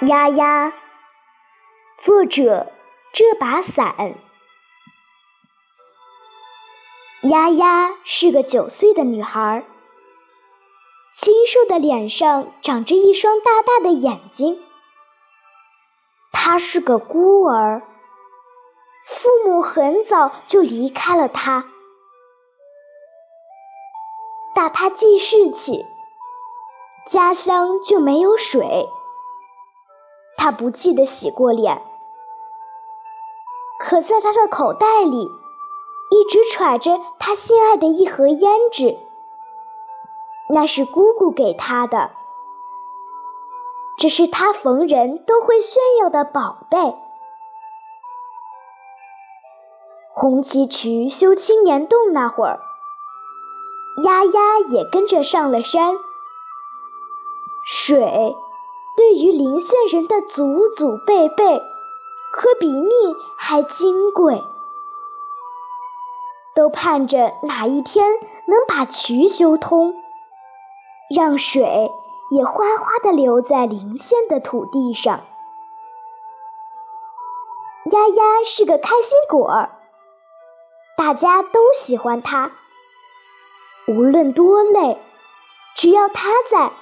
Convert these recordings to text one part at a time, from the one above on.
丫丫，作者这把伞。丫丫是个九岁的女孩，清瘦的脸上长着一双大大的眼睛。她是个孤儿，父母很早就离开了她。打她记事起，家乡就没有水。他不记得洗过脸，可在他的口袋里一直揣着他心爱的一盒胭脂，那是姑姑给他的，这是他逢人都会炫耀的宝贝。红旗渠修青年洞那会儿，丫丫也跟着上了山，水。对于林县人的祖祖辈辈，可比命还金贵，都盼着哪一天能把渠修通，让水也哗哗地流在林县的土地上。丫丫是个开心果儿，大家都喜欢她，无论多累，只要她在。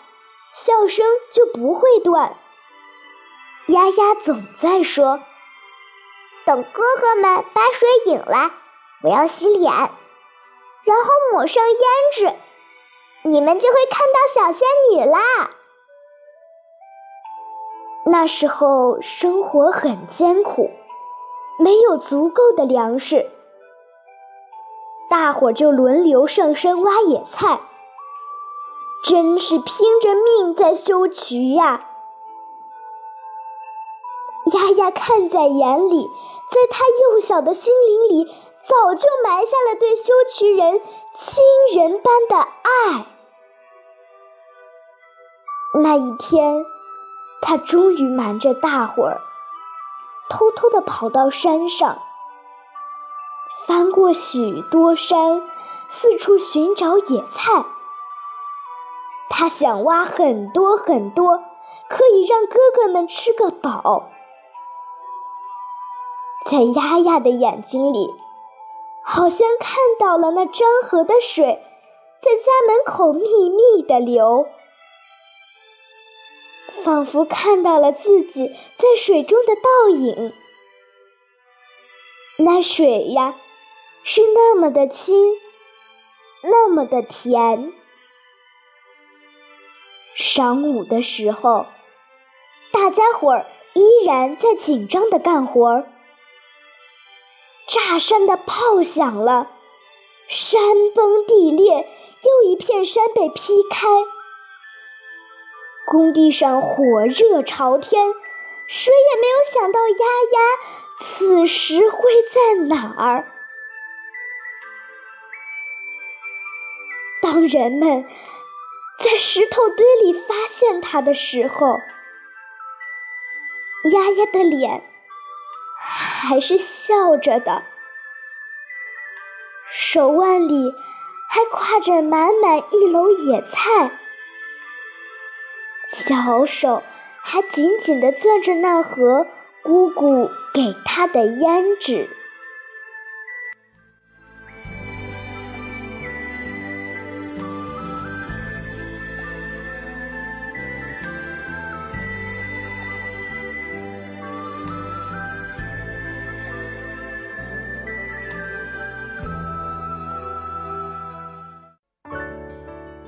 笑声就不会断。丫丫总在说：“等哥哥们把水引来，我要洗脸，然后抹上胭脂，你们就会看到小仙女啦。”那时候生活很艰苦，没有足够的粮食，大伙就轮流上山挖野菜。真是拼着命在修渠呀！丫丫看在眼里，在他幼小的心灵里，早就埋下了对修渠人亲人般的爱。那一天，他终于瞒着大伙儿，偷偷的跑到山上，翻过许多山，四处寻找野菜。他想挖很多很多，可以让哥哥们吃个饱。在丫丫的眼睛里，好像看到了那漳河的水在家门口密密的流，仿佛看到了自己在水中的倒影。那水呀，是那么的清，那么的甜。晌午的时候，大家伙儿依然在紧张的干活儿。炸山的炮响了，山崩地裂，又一片山被劈开。工地上火热朝天，谁也没有想到丫丫此时会在哪儿。当人们。在石头堆里发现他的时候，丫丫的脸还是笑着的，手腕里还挎着满满一篓野菜，小手还紧紧地攥着那盒姑姑给她的胭脂。